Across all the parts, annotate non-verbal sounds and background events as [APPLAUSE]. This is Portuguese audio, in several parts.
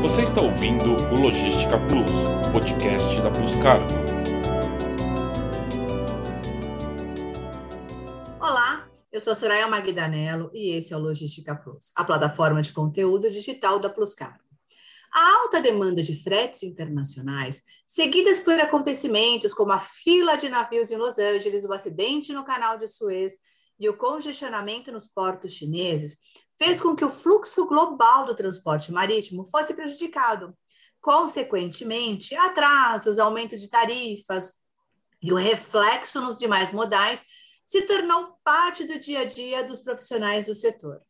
Você está ouvindo o Logística Plus, podcast da Plus Cargo. Olá, eu sou Soraya Magdanello e esse é o Logística Plus, a plataforma de conteúdo digital da Plus Cargo. A alta demanda de fretes internacionais, seguidas por acontecimentos como a fila de navios em Los Angeles, o acidente no canal de Suez e o congestionamento nos portos chineses, fez com que o fluxo global do transporte marítimo fosse prejudicado. Consequentemente, atrasos, aumento de tarifas e o reflexo nos demais modais se tornou parte do dia a dia dos profissionais do setor.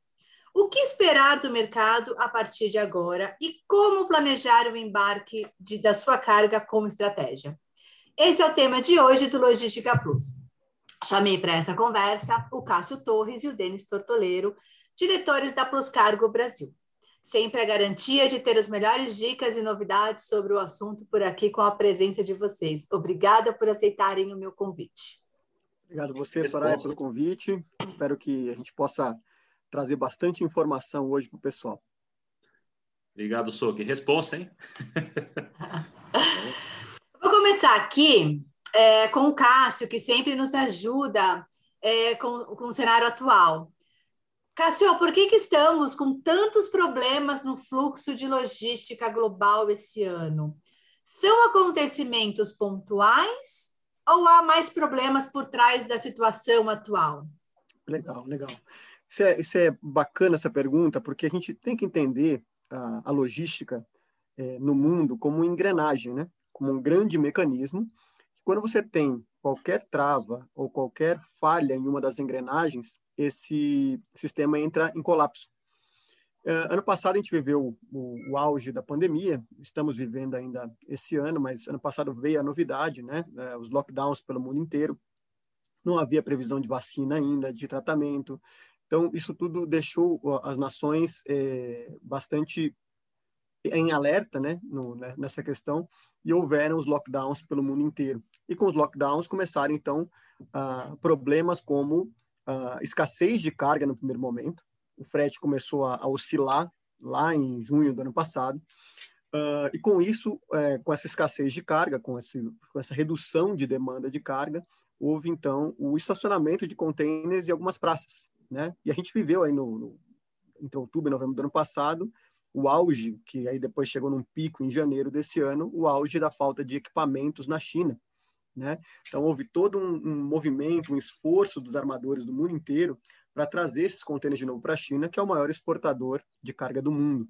O que esperar do mercado a partir de agora e como planejar o embarque de, da sua carga como estratégia? Esse é o tema de hoje do Logística Plus. Chamei para essa conversa o Cássio Torres e o Denis Tortoleiro, diretores da Plus Cargo Brasil. Sempre a garantia de ter as melhores dicas e novidades sobre o assunto por aqui com a presença de vocês. Obrigada por aceitarem o meu convite. Obrigado você, Soraya, pelo convite. Espero que a gente possa trazer bastante informação hoje para o pessoal. Obrigado, Sou. Que resposta, hein? [LAUGHS] Vou começar aqui é, com o Cássio, que sempre nos ajuda é, com, com o cenário atual. Cássio, por que, que estamos com tantos problemas no fluxo de logística global esse ano? São acontecimentos pontuais ou há mais problemas por trás da situação atual? Legal, legal. Isso é, isso é bacana essa pergunta, porque a gente tem que entender a, a logística é, no mundo como engrenagem, né? como um grande mecanismo. Quando você tem qualquer trava ou qualquer falha em uma das engrenagens, esse sistema entra em colapso. Uh, ano passado a gente viveu o, o, auge da pandemia, estamos vivendo ainda esse ano, mas ano passado veio a novidade, né? Uh, os lockdowns pelo mundo inteiro. Não havia previsão de vacina ainda, de tratamento, então, isso tudo deixou as nações é, bastante em alerta né, no, né, nessa questão e houveram os lockdowns pelo mundo inteiro. E com os lockdowns começaram, então, problemas como a escassez de carga no primeiro momento. O frete começou a, a oscilar lá em junho do ano passado. Uh, e com isso, é, com essa escassez de carga, com, esse, com essa redução de demanda de carga, houve então o estacionamento de contêineres em algumas praças né? E a gente viveu aí no, no entre outubro e novembro do ano passado o auge, que aí depois chegou num pico em janeiro desse ano, o auge da falta de equipamentos na China. Né? Então, houve todo um, um movimento, um esforço dos armadores do mundo inteiro para trazer esses contêineres de novo para a China, que é o maior exportador de carga do mundo.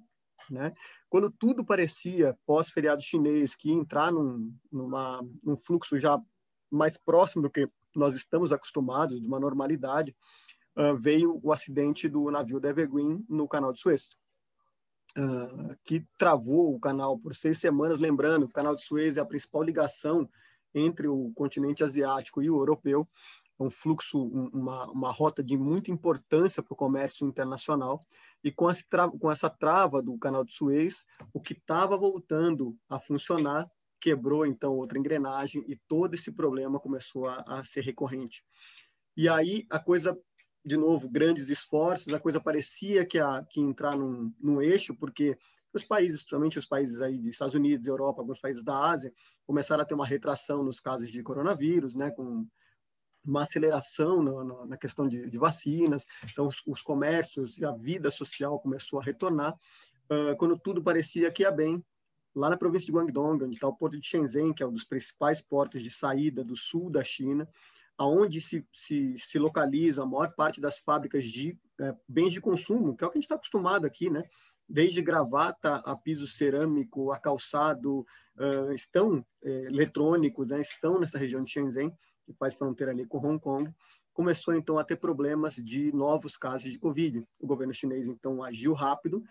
Né? Quando tudo parecia, pós-feriado chinês, que entrar num, numa, num fluxo já mais próximo do que nós estamos acostumados, de uma normalidade, uh, veio o acidente do navio da Evergreen no canal de Suez, uh, que travou o canal por seis semanas. Lembrando, o canal de Suez é a principal ligação entre o continente asiático e o europeu, é um fluxo, uma, uma rota de muita importância para o comércio internacional. E com essa, trava, com essa trava do canal de Suez, o que estava voltando a funcionar quebrou então outra engrenagem e todo esse problema começou a, a ser recorrente. E aí a coisa de novo, grandes esforços, a coisa parecia que, a, que entrar num, num eixo, porque os países, principalmente os países aí dos Estados Unidos, Europa, alguns países da Ásia, começaram a ter uma retração nos casos de coronavírus, né, com uma aceleração no, no, na questão de, de, vacinas, então os, os, comércios e a vida social começou a retornar, uh, quando tudo parecia que ia bem, lá na província de Guangdong, onde está o porto de Shenzhen, que é um dos principais portos de saída do sul da China, aonde se, se, se localiza a maior parte das fábricas de bens de consumo, que é o que a gente está acostumado aqui, né? Desde gravata a piso cerâmico, a calçado, uh, estão uh, eletrônicos, né? estão nessa região de Shenzhen, que faz fronteira ali com Hong Kong. Começou então a ter problemas de novos casos de Covid. O governo chinês então agiu rápido,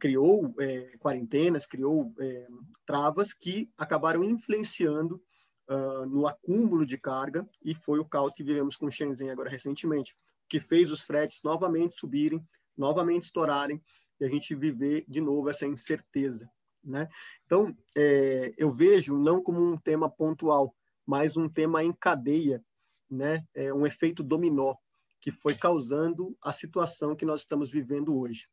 criou é, quarentenas, criou é, travas que acabaram influenciando uh, no acúmulo de carga e foi o caos que vivemos com Shenzhen agora recentemente, que fez os fretes novamente subirem, novamente estourarem e a gente viver de novo essa incerteza. Né? Então, é, eu vejo não como um tema pontual, mas um tema em cadeia, né? é um efeito dominó que foi causando a situação que nós estamos vivendo hoje.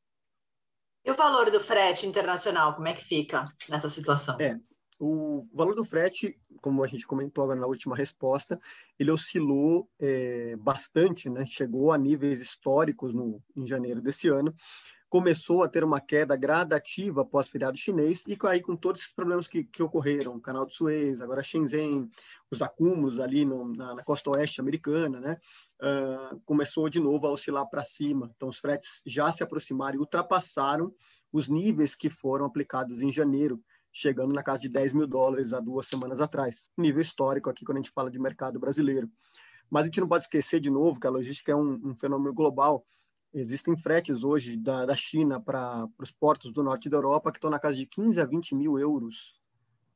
E o valor do frete internacional, como é que fica nessa situação? É, o valor do frete, como a gente comentou agora na última resposta, ele oscilou é, bastante, né? chegou a níveis históricos no, em janeiro desse ano, começou a ter uma queda gradativa após feriado chinês e aí com todos esses problemas que, que ocorreram, canal de Suez, agora Shenzhen, os acúmulos ali no, na, na, costa oeste americana, né, uh, começou de novo a oscilar para cima. Então os fretes já se aproximaram e ultrapassaram os níveis que foram aplicados em janeiro, chegando na casa de 10 mil dólares há duas semanas atrás, nível histórico aqui quando a gente fala de mercado brasileiro. Mas a gente não pode esquecer de novo que a logística é um, um fenômeno global Existem fretes hoje da, da China para os portos do norte da Europa que estão na casa de 15 a 20 mil euros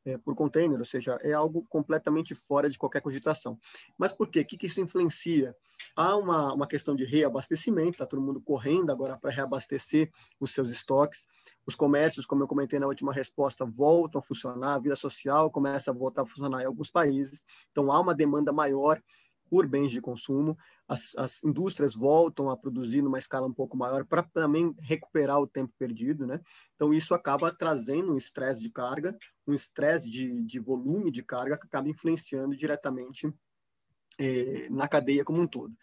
é, por container, ou seja, é algo completamente fora de qualquer cogitação. Mas por quê? O que, que isso influencia? Há uma, uma questão de reabastecimento, está todo mundo correndo agora para reabastecer os seus estoques. Os comércios, como eu comentei na última resposta, voltam a funcionar, a vida social começa a voltar a funcionar em alguns países. Então, há uma demanda maior por bens de consumo. As, as, indústrias voltam a produzir numa escala um pouco maior para também recuperar o tempo perdido, né? Então, isso acaba trazendo um estresse de carga, um estresse de, de volume de carga que acaba influenciando diretamente eh, na cadeia como um todo,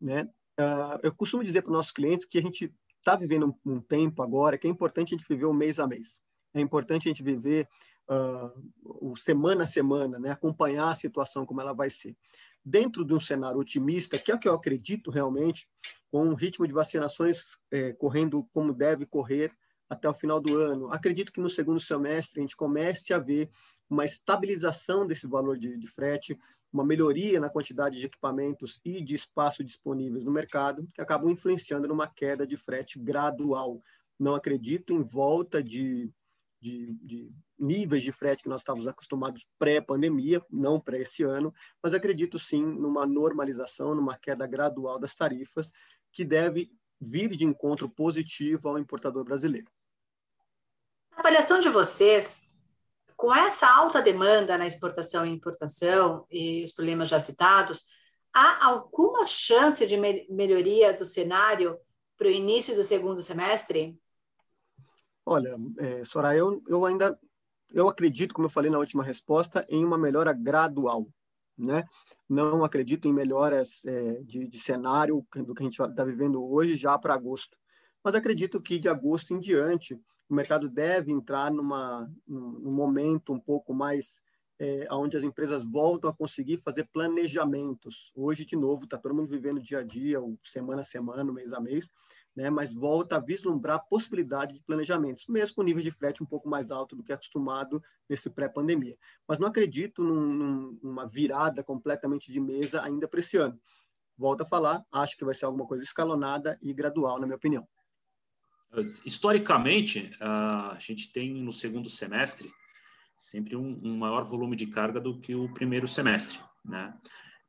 né? Uh, eu costumo dizer para os nossos clientes que a gente está vivendo um, um, tempo agora que é importante a gente viver o mês a mês. É importante a gente viver uh, o semana a semana, né? acompanhar a situação como ela vai ser dentro de um cenário otimista, que é o que eu acredito realmente, com um ritmo de vacinações é, correndo como deve correr até o final do ano, acredito que no segundo semestre a gente comece a ver uma estabilização desse valor de, de frete, uma melhoria na quantidade de equipamentos e de espaço disponíveis no mercado, que acabam influenciando numa queda de frete gradual. Não acredito em volta de, de, de níveis de frete que nós estávamos acostumados pré-pandemia, não para esse ano, mas acredito sim numa normalização, numa queda gradual das tarifas, que deve vir de encontro positivo ao importador brasileiro. A avaliação de vocês, com essa alta demanda na exportação e importação e os problemas já citados, há alguma chance de melhoria do cenário para o início do segundo semestre? Olha, é, eu, eu ainda eu acredito, como eu falei na última resposta, em uma melhora gradual. Né? Não acredito em melhoras é, de, de, cenário do que a gente está vivendo hoje já para agosto. Mas acredito que de agosto em diante o mercado deve entrar numa, num momento um pouco mais é, onde as empresas voltam a conseguir fazer planejamentos. Hoje, de novo, está todo mundo vivendo dia a dia, semana a semana, mês a mês, né, mas volta a vislumbrar a possibilidade de planejamentos, mesmo com nível de frete um pouco mais alto do que acostumado nesse pré-pandemia. Mas não acredito num, numa virada completamente de mesa ainda para esse ano. Volto a falar, acho que vai ser alguma coisa escalonada e gradual, na minha opinião. Historicamente, a gente tem no segundo semestre sempre um, um maior volume de carga do que o primeiro semestre, né?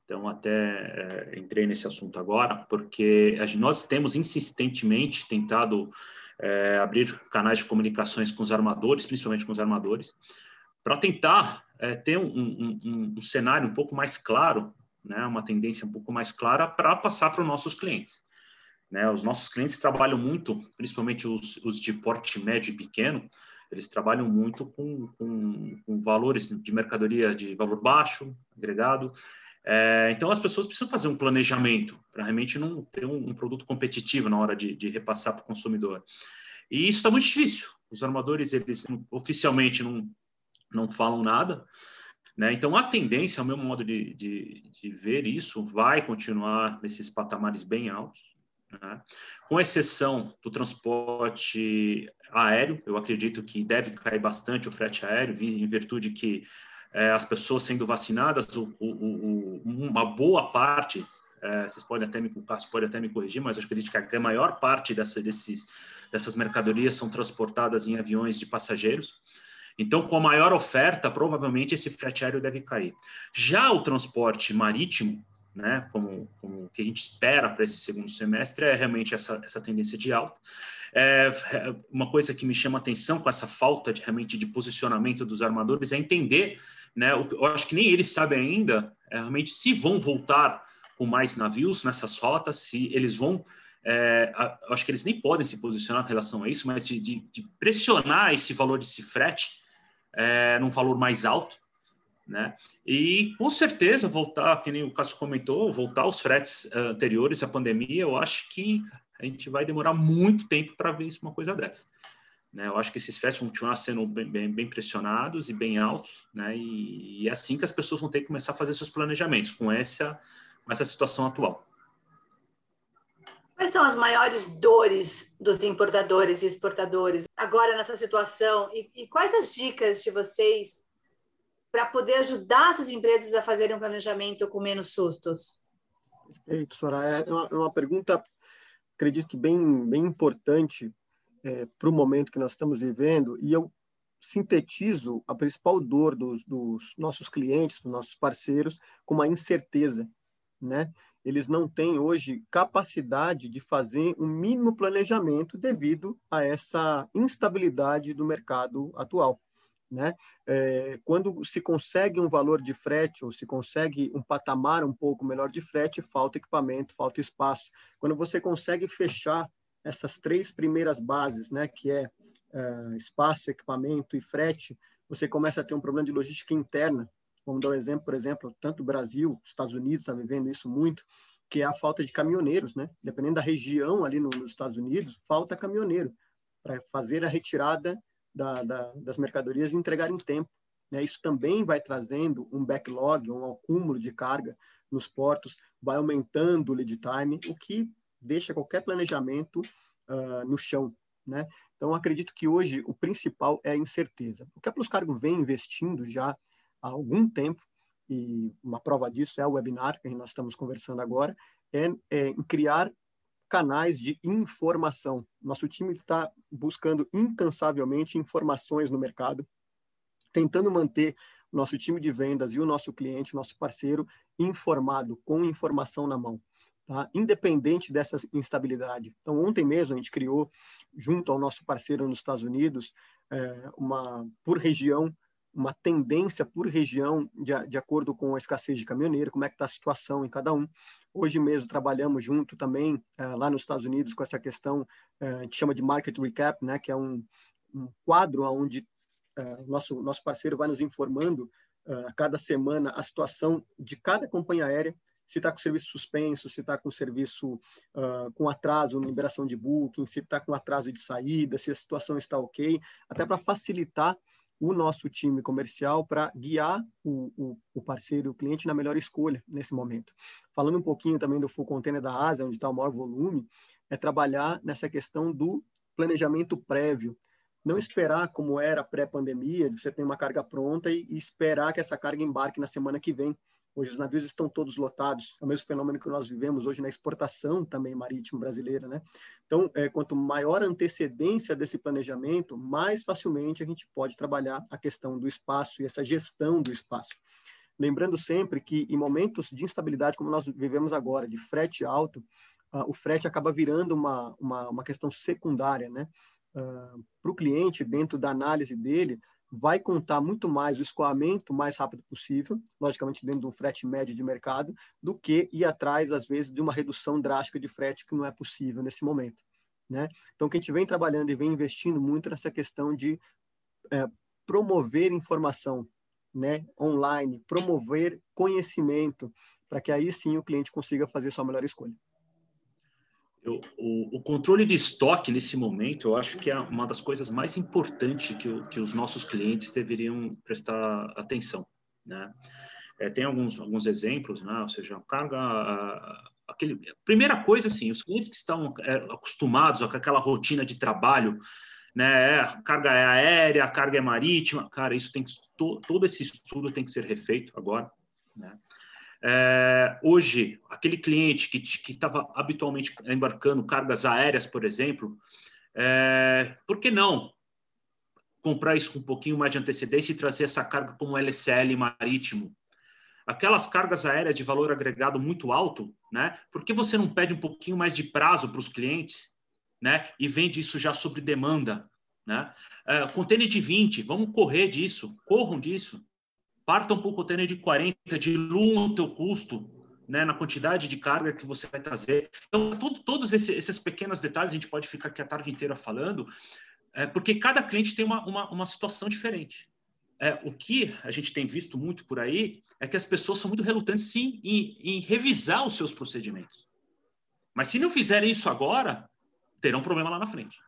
Então, até é, entrei nesse assunto agora, porque nós temos insistentemente tentado é, abrir canais de comunicações com os armadores, principalmente com os armadores, para tentar é, ter um, um, um, um, cenário um pouco mais claro, né, uma tendência um pouco mais clara para passar para os nossos clientes. Né, os nossos clientes trabalham muito, principalmente os, os de porte médio e pequeno, eles trabalham muito com, com, com valores de mercadoria de valor baixo, agregado, é, então, as pessoas precisam fazer um planejamento para realmente não ter um, um, produto competitivo na hora de, de repassar para o consumidor. E isso está muito difícil. Os armadores, eles oficialmente não, não falam nada. Né? Então, a tendência, ao meu modo de, de, de ver isso, vai continuar nesses patamares bem altos. Né? Com exceção do transporte aéreo, eu acredito que deve cair bastante o frete aéreo, em virtude que é, as pessoas sendo vacinadas, o, o, o, uma boa parte, é, vocês podem até me podem até me corrigir, mas eu acredito que a maior parte dessa, desses, dessas mercadorias são transportadas em aviões de passageiros. Então, com a maior oferta, provavelmente esse frete aéreo deve cair. Já o transporte marítimo, né, como, como que a gente espera para esse segundo semestre, é realmente essa, essa tendência de alta. É, uma coisa que me chama atenção com essa falta de realmente de posicionamento dos armadores é entender né? Eu acho que nem eles sabem ainda é, realmente se vão voltar com mais navios nessas rotas, se eles vão é, acho que eles nem podem se posicionar em relação a isso, mas de, de, de pressionar esse valor de frete é, num valor mais alto, né? E com certeza voltar, que nem o Cássio comentou, voltar aos fretes uh, anteriores à pandemia, eu acho que a gente vai demorar muito tempo para ver isso, uma coisa dessa. Né? Eu acho que esses fretes vão continuar sendo bem, bem, bem pressionados e bem altos, né? E, e, é assim que as pessoas vão ter que começar a fazer seus planejamentos com essa, com essa situação atual. Quais são as maiores dores dos importadores e exportadores agora nessa situação? E, e quais as dicas de vocês para poder ajudar essas empresas a fazerem um planejamento com menos sustos? Perfeito, Soraya. É uma, é uma pergunta, acredito que bem, bem importante é, para o momento que nós estamos vivendo, e eu sintetizo a principal dor dos, dos nossos clientes, dos nossos parceiros, como a incerteza, né? Eles não têm hoje capacidade de fazer um mínimo planejamento devido a essa instabilidade do mercado atual. Né? É, quando se consegue um valor de frete ou se consegue um patamar um pouco melhor de frete, falta equipamento, falta espaço. Quando você consegue fechar essas três primeiras bases, né, que é, é espaço, equipamento e frete, você começa a ter um problema de logística interna. Vamos dar um exemplo, por exemplo, tanto o Brasil, os Estados Unidos está vivendo isso muito, que é a falta de caminhoneiros, né? Dependendo da região ali nos Estados Unidos, falta caminhoneiro para fazer a retirada da, da, das mercadorias e entregar em tempo. Né? Isso também vai trazendo um backlog, um acúmulo de carga nos portos, vai aumentando o lead time, o que deixa qualquer planejamento uh, no chão. Né? Então, acredito que hoje o principal é a incerteza. O que a Plus Cargo vem investindo já há algum tempo, e uma prova disso é o webinar que nós estamos conversando agora, é, é em criar canais de informação. Nosso time está buscando incansavelmente informações no mercado, tentando manter nosso time de vendas e o nosso cliente, nosso parceiro, informado, com informação na mão. Tá? Independente dessa instabilidade. Então, ontem mesmo a gente criou, junto ao nosso parceiro nos Estados Unidos, é, uma por região uma tendência por região de, de acordo com a escassez de caminhoneiro, como é que está a situação em cada um. Hoje mesmo trabalhamos junto também uh, lá nos Estados Unidos com essa questão, uh, a gente chama de Market Recap, né, que é um, um quadro onde uh, nosso, nosso parceiro vai nos informando a cada semana a situação de cada companhia aérea, se está com serviço suspenso, se está com serviço com atraso na liberação de booking, se está com atraso de saída, se a situação está ok, até para facilitar o nosso time comercial para guiar o, o, o, parceiro, o cliente na melhor escolha nesse momento. Falando um pouquinho também do full container da Ásia, onde está o maior volume, é trabalhar nessa questão do planejamento prévio. Não esperar como era pré-pandemia, você tem uma carga pronta e, e esperar que essa carga embarque na semana que vem. Hoje os navios estão todos lotados. É o mesmo fenômeno que nós vivemos hoje na exportação também marítima brasileira, né? Então, é, quanto maior a antecedência desse planejamento, mais facilmente a gente pode trabalhar a questão do espaço e essa gestão do espaço. Lembrando sempre que em momentos de instabilidade como nós vivemos agora, de frete alto, uh, o frete acaba virando uma, uma, uma questão secundária, né? Uh, para o cliente, dentro da análise dele, vai contar muito mais o escoamento mais rápido possível, logicamente dentro de um frete médio de mercado, do que ir atrás, às vezes, de uma redução drástica de frete que não é possível nesse momento. Né? Então, que a gente vem trabalhando e vem investindo muito nessa questão de é, promover informação né, online, promover conhecimento, para que aí sim o cliente consiga fazer sua melhor escolha. Eu, o, o, controle de estoque nesse momento, eu acho que é uma das coisas mais importantes que, que os nossos clientes deveriam prestar atenção, né? É, tem alguns, alguns exemplos, né? Ou seja, carga, aquele, primeira coisa, assim, os clientes que estão é, acostumados com aquela rotina de trabalho, né? A carga é aérea, a carga é marítima, cara, isso tem que todo esse estudo tem que ser refeito agora, né? É, hoje, aquele cliente que estava habitualmente embarcando cargas aéreas, por exemplo, é, por que não comprar isso com um pouquinho mais de antecedência e trazer essa carga como LCL marítimo? Aquelas cargas aéreas de valor agregado muito alto, né? Por que você não pede um pouquinho mais de prazo para os clientes, né? E vende isso já sobre demanda, né? É, container de 20, vamos correr disso, corram disso partam para o container de 40, diluam o teu custo, né, na quantidade de carga que você vai trazer. Então, todos esses, pequenos detalhes, a gente pode ficar aqui a tarde inteira falando, é, porque cada cliente tem uma, uma, uma situação diferente. É, o que a gente tem visto muito por aí é que as pessoas são muito relutantes, sim, em, em revisar os seus procedimentos. Mas se não fizerem isso agora, terão um problema lá na frente.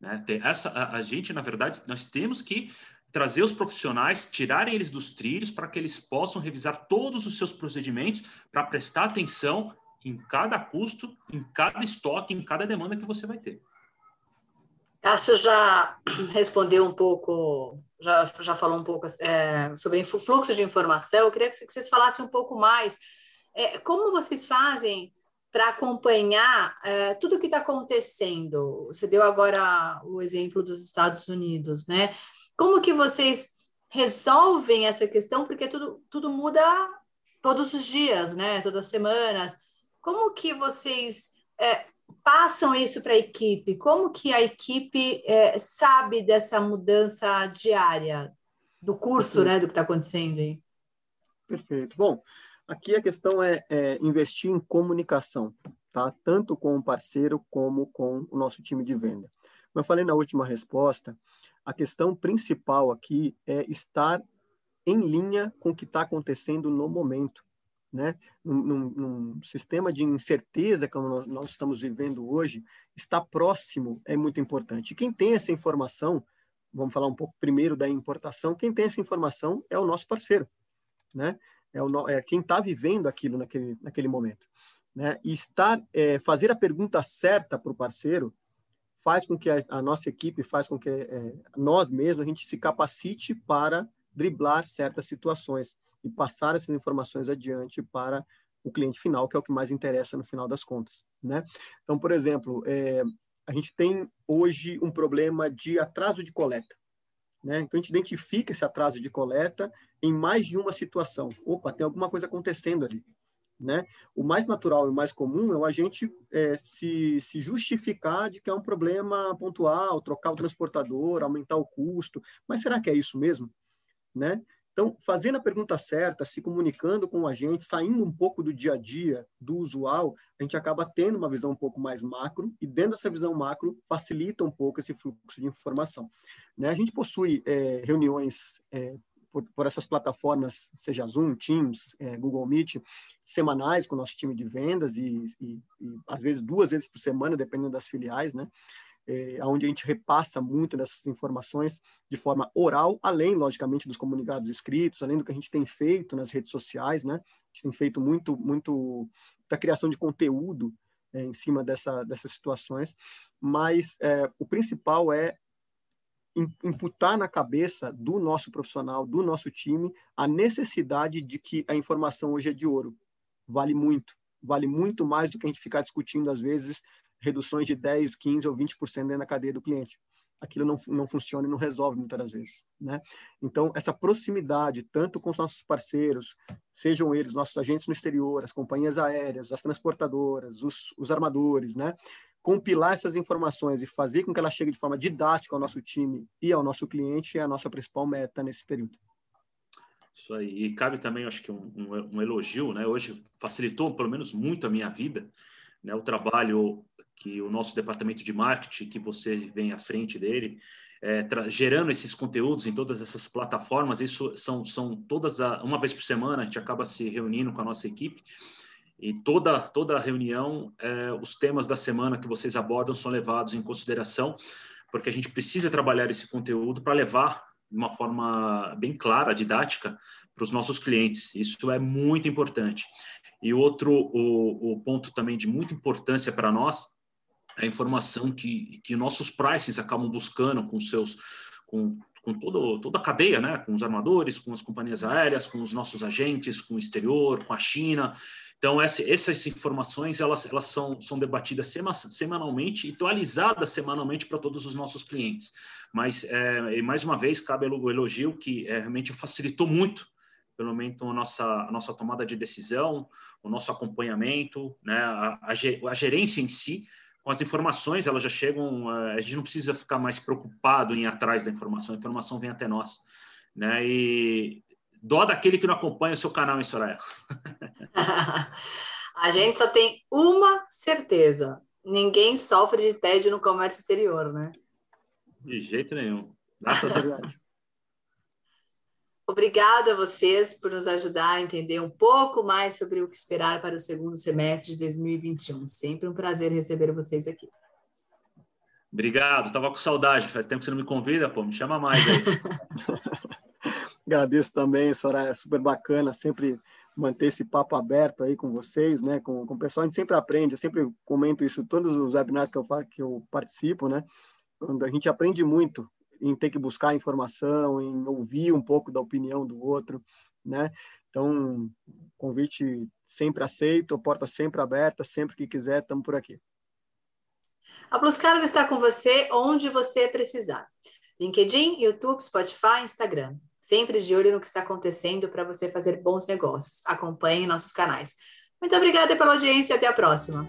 Né? Essa, a, a gente, na verdade, nós temos que trazer os profissionais, tirarem eles dos trilhos para que eles possam revisar todos os seus procedimentos para prestar atenção em cada custo, em cada estoque, em cada demanda que você vai ter. Cássio já [CLEARS THROAT] respondeu um pouco, já, já falou um pouco é, sobre o fluxo de informação. Eu queria que vocês falassem um pouco mais. É, como vocês fazem para acompanhar é, tudo o que está acontecendo? Você deu agora o exemplo dos Estados Unidos, né? Como que vocês resolvem essa questão? Porque tudo, tudo muda todos os dias, né? Todas as semanas. Como que vocês é, passam isso para a equipe? Como que a equipe é, sabe dessa mudança diária do curso, Perfeito. né? Do que está acontecendo aí? Perfeito. Bom, aqui a questão é, é investir em comunicação, tá? Tanto com o parceiro como com o nosso time de venda. Como eu falei na última resposta, a questão principal aqui é estar em linha com o que está acontecendo no momento. Né? Num, num, num, sistema de incerteza como nós estamos vivendo hoje, estar próximo é muito importante. quem tem essa informação, vamos falar um pouco primeiro da importação, quem tem essa informação é o nosso parceiro, né? É, o, é quem está vivendo aquilo naquele, naquele momento. Né? E estar, é, fazer a pergunta certa para o parceiro faz com que a, a nossa equipe, faz com que é, nós mesmos, a gente se capacite para driblar certas situações e passar essas informações adiante para o cliente final, que é o que mais interessa no final das contas, né? Então, por exemplo, é, a gente tem hoje um problema de atraso de coleta, né? Então, a gente identifica esse atraso de coleta em mais de uma situação. Opa, tem alguma coisa acontecendo ali. Né? O mais natural e o mais comum é o agente é, se, se justificar de que é um problema pontual, trocar o transportador, aumentar o custo, mas será que é isso mesmo? Né? Então, fazendo a pergunta certa, se comunicando com o agente, saindo um pouco do dia a dia, do usual, a gente acaba tendo uma visão um pouco mais macro, e dentro dessa visão macro, facilita um pouco esse fluxo de informação. Né? A gente possui é, reuniões é, por, por essas plataformas, seja Zoom, Teams, é, Google Meet, semanais com o nosso time de vendas e, e, e, às vezes duas vezes por semana, dependendo das filiais, né? É, onde a gente repassa muito dessas informações de forma oral, além, logicamente, dos comunicados escritos, além do que a gente tem feito nas redes sociais, né? A gente tem feito muito, muito da criação de conteúdo é, em cima dessa, dessas situações, mas é, o principal é imputar na cabeça do nosso profissional, do nosso time, a necessidade de que a informação hoje é de ouro. Vale muito. Vale muito mais do que a gente ficar discutindo, às vezes, reduções de 10, 15 ou 20% dentro da cadeia do cliente. Aquilo não, não funciona e não resolve muitas das vezes. Né? Então, essa proximidade, tanto com os nossos parceiros, sejam eles nossos agentes no exterior, as companhias aéreas, as transportadoras, os, os armadores, né? Compilar essas informações e fazer com que ela chegue de forma didática ao nosso time e ao nosso cliente é a nossa principal meta nesse período. Isso aí. E cabe também, acho que, um, um, um, elogio, né? Hoje facilitou, pelo menos, muito a minha vida, né? O trabalho que o nosso departamento de marketing, que você vem à frente dele, é, gerando esses conteúdos em todas essas plataformas, isso são, são todas, a, uma vez por semana, a gente acaba se reunindo com a nossa equipe e toda, toda reunião, é, os temas da semana que vocês abordam são levados em consideração, porque a gente precisa trabalhar esse conteúdo para levar de uma forma bem clara, didática, para os nossos clientes. Isso é muito importante. E outro o, o ponto também de muita importância para nós é a informação que, que nossos prices acabam buscando com seus com, com todo, toda a cadeia, né? com os armadores, com as companhias aéreas, com os nossos agentes, com o exterior, com a China. Então, essa, essas informações elas, elas são, são debatidas semanalmente e atualizadas semanalmente para todos os nossos clientes. Mas, é, mais uma vez, cabe o elogio que é, realmente facilitou muito pelo menos a nossa, a nossa tomada de decisão, o nosso acompanhamento, né, a, a, gerência em si, com as informações, elas já chegam, é, a gente não precisa ficar mais preocupado em ir atrás da informação, a informação vem até nós. Né, e Dó daquele que não acompanha o seu canal em Soraya. [LAUGHS] a gente só tem uma certeza: ninguém sofre de tédio no comércio exterior, né? De jeito nenhum. Graças a Deus. [LAUGHS] Obrigada a vocês por nos ajudar a entender um pouco mais sobre o que esperar para o segundo semestre de 2021. Sempre um prazer receber vocês aqui. Obrigado, estava com saudade. Faz tempo que você não me convida, pô, me chama mais aí. [LAUGHS] Agradeço também, Soraya, é super bacana sempre manter esse papo aberto aí com vocês, né, com, com o pessoal, a gente sempre aprende, eu sempre comento isso todos os webinars que eu, que eu participo, né, quando a gente aprende muito em ter que buscar informação, em ouvir um pouco da opinião do outro, né, então, convite sempre aceito, porta sempre aberta, sempre que quiser, estamos por aqui. A Plus Cargo está com você onde você precisar. LinkedIn, YouTube, Spotify, Instagram. Sempre de olho no que está acontecendo para você fazer bons negócios. Acompanhe nossos canais. Muito obrigada pela audiência e até a próxima.